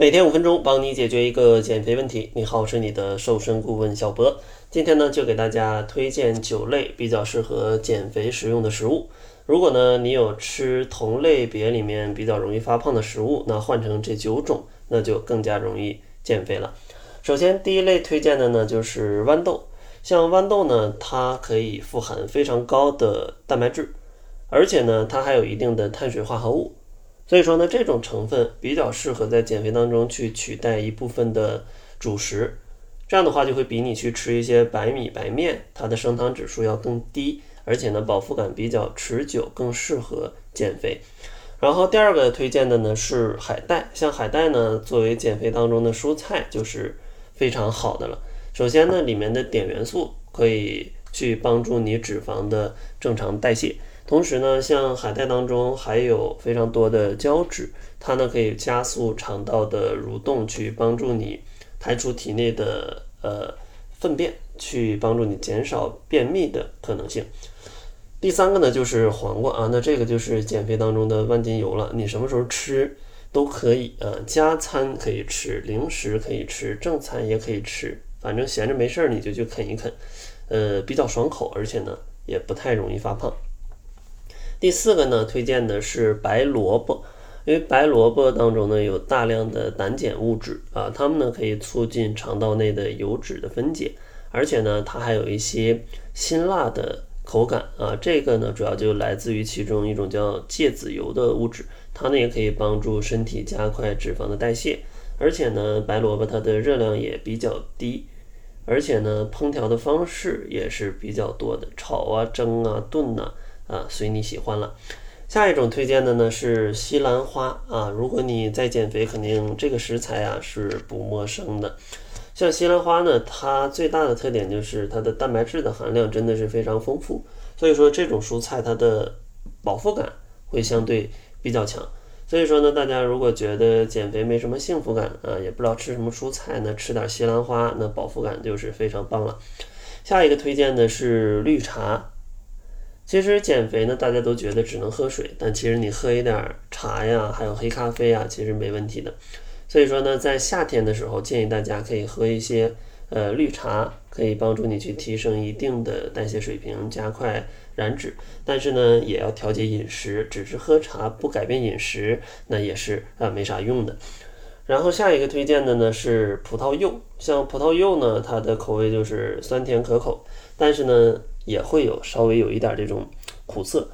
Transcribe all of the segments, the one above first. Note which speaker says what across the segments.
Speaker 1: 每天五分钟，帮你解决一个减肥问题。你好，我是你的瘦身顾问小博。今天呢，就给大家推荐九类比较适合减肥食用的食物。如果呢，你有吃同类别里面比较容易发胖的食物，那换成这九种，那就更加容易减肥了。首先，第一类推荐的呢，就是豌豆。像豌豆呢，它可以富含非常高的蛋白质，而且呢，它还有一定的碳水化合物。所以说呢，这种成分比较适合在减肥当中去取代一部分的主食，这样的话就会比你去吃一些白米白面，它的升糖指数要更低，而且呢饱腹感比较持久，更适合减肥。然后第二个推荐的呢是海带，像海带呢作为减肥当中的蔬菜就是非常好的了。首先呢，里面的碘元素可以去帮助你脂肪的正常代谢。同时呢，像海带当中还有非常多的胶质，它呢可以加速肠道的蠕动，去帮助你排出体内的呃粪便，去帮助你减少便秘的可能性。第三个呢就是黄瓜啊，那这个就是减肥当中的万金油了，你什么时候吃都可以啊，加餐可以吃，零食可以吃，正餐也可以吃，反正闲着没事儿你就去啃一啃，呃，比较爽口，而且呢也不太容易发胖。第四个呢，推荐的是白萝卜，因为白萝卜当中呢有大量的胆碱物质啊，它们呢可以促进肠道内的油脂的分解，而且呢它还有一些辛辣的口感啊，这个呢主要就来自于其中一种叫芥子油的物质，它呢也可以帮助身体加快脂肪的代谢，而且呢白萝卜它的热量也比较低，而且呢烹调的方式也是比较多的，炒啊、蒸啊、炖呐。啊，啊随你喜欢了。下一种推荐的呢是西兰花啊，如果你在减肥，肯定这个食材啊是不陌生的。像西兰花呢，它最大的特点就是它的蛋白质的含量真的是非常丰富，所以说这种蔬菜它的饱腹感会相对比较强。所以说呢，大家如果觉得减肥没什么幸福感啊，也不知道吃什么蔬菜呢，吃点西兰花，那饱腹感就是非常棒了。下一个推荐的是绿茶。其实减肥呢，大家都觉得只能喝水，但其实你喝一点茶呀，还有黑咖啡啊，其实没问题的。所以说呢，在夏天的时候，建议大家可以喝一些呃绿茶，可以帮助你去提升一定的代谢水平，加快燃脂。但是呢，也要调节饮食，只是喝茶不改变饮食，那也是啊没啥用的。然后下一个推荐的呢是葡萄柚，像葡萄柚呢，它的口味就是酸甜可口，但是呢。也会有稍微有一点这种苦涩，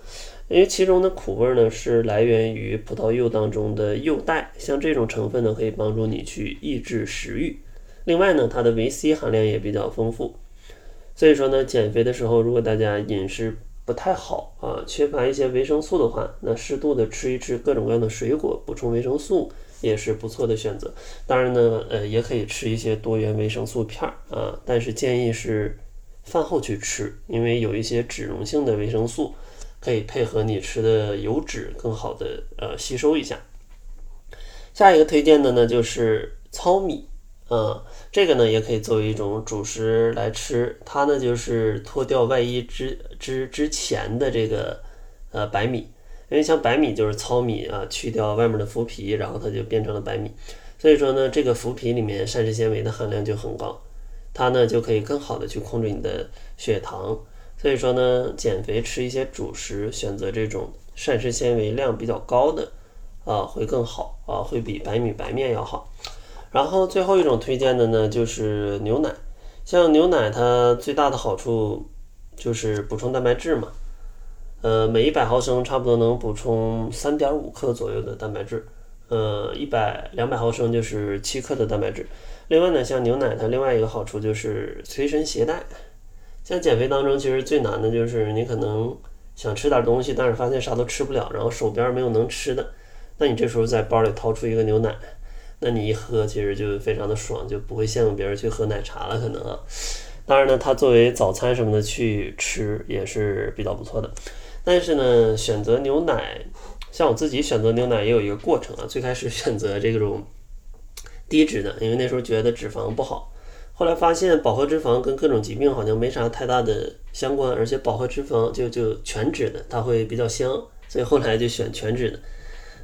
Speaker 1: 因为其中的苦味呢是来源于葡萄柚当中的柚带，像这种成分呢可以帮助你去抑制食欲。另外呢，它的维 C 含量也比较丰富，所以说呢，减肥的时候如果大家饮食不太好啊，缺乏一些维生素的话，那适度的吃一吃各种各样的水果，补充维生素也是不错的选择。当然呢，呃，也可以吃一些多元维生素片儿啊，但是建议是。饭后去吃，因为有一些脂溶性的维生素可以配合你吃的油脂更好的呃吸收一下。下一个推荐的呢就是糙米，啊，这个呢也可以作为一种主食来吃。它呢就是脱掉外衣之之之前的这个呃白米，因为像白米就是糙米啊，去掉外面的麸皮，然后它就变成了白米。所以说呢，这个麸皮里面膳食纤维的含量就很高。它呢就可以更好的去控制你的血糖，所以说呢，减肥吃一些主食，选择这种膳食纤维量比较高的啊，会更好啊，会比白米白面要好。然后最后一种推荐的呢就是牛奶，像牛奶它最大的好处就是补充蛋白质嘛，呃，每一百毫升差不多能补充三点五克左右的蛋白质。呃，一百两百毫升就是七克的蛋白质。另外呢，像牛奶，它另外一个好处就是随身携带。像减肥当中，其实最难的就是你可能想吃点东西，但是发现啥都吃不了，然后手边没有能吃的，那你这时候在包里掏出一个牛奶，那你一喝，其实就非常的爽，就不会羡慕别人去喝奶茶了，可能啊。当然呢，它作为早餐什么的去吃也是比较不错的。但是呢，选择牛奶。像我自己选择牛奶也有一个过程啊，最开始选择这种低脂的，因为那时候觉得脂肪不好，后来发现饱和脂肪跟各种疾病好像没啥太大的相关，而且饱和脂肪就就全脂的它会比较香，所以后来就选全脂的。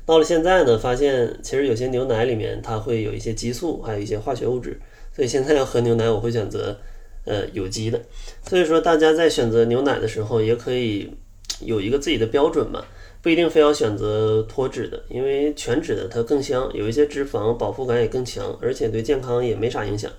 Speaker 1: 到了现在呢，发现其实有些牛奶里面它会有一些激素，还有一些化学物质，所以现在要喝牛奶，我会选择呃有机的。所以说大家在选择牛奶的时候，也可以有一个自己的标准嘛，不一定非要选择脱脂的，因为全脂的它更香，有一些脂肪饱腹感也更强，而且对健康也没啥影响。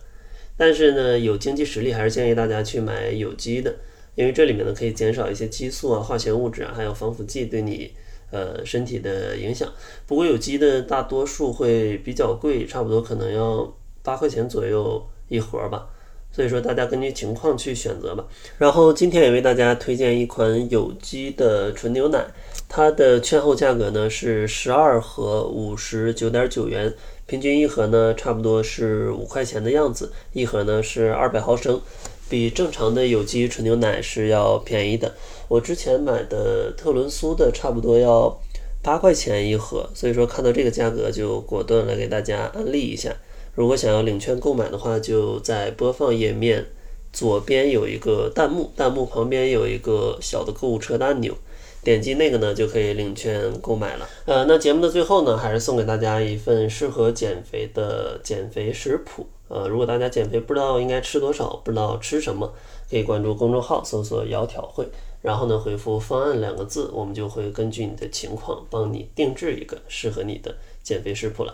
Speaker 1: 但是呢，有经济实力还是建议大家去买有机的，因为这里面呢可以减少一些激素啊、化学物质啊，还有防腐剂对你。呃，身体的影响。不过有机的大多数会比较贵，差不多可能要八块钱左右一盒吧。所以说大家根据情况去选择吧。然后今天也为大家推荐一款有机的纯牛奶，它的券后价格呢是十二盒五十九点九元，平均一盒呢差不多是五块钱的样子，一盒呢是二百毫升。比正常的有机纯牛奶是要便宜的。我之前买的特仑苏的差不多要八块钱一盒，所以说看到这个价格就果断来给大家安利一下。如果想要领券购买的话，就在播放页面左边有一个弹幕，弹幕旁边有一个小的购物车的按钮，点击那个呢就可以领券购买了。呃，那节目的最后呢，还是送给大家一份适合减肥的减肥食谱。呃，如果大家减肥不知道应该吃多少，不知道吃什么，可以关注公众号搜索“窈窕会”，然后呢回复“方案”两个字，我们就会根据你的情况帮你定制一个适合你的减肥食谱了。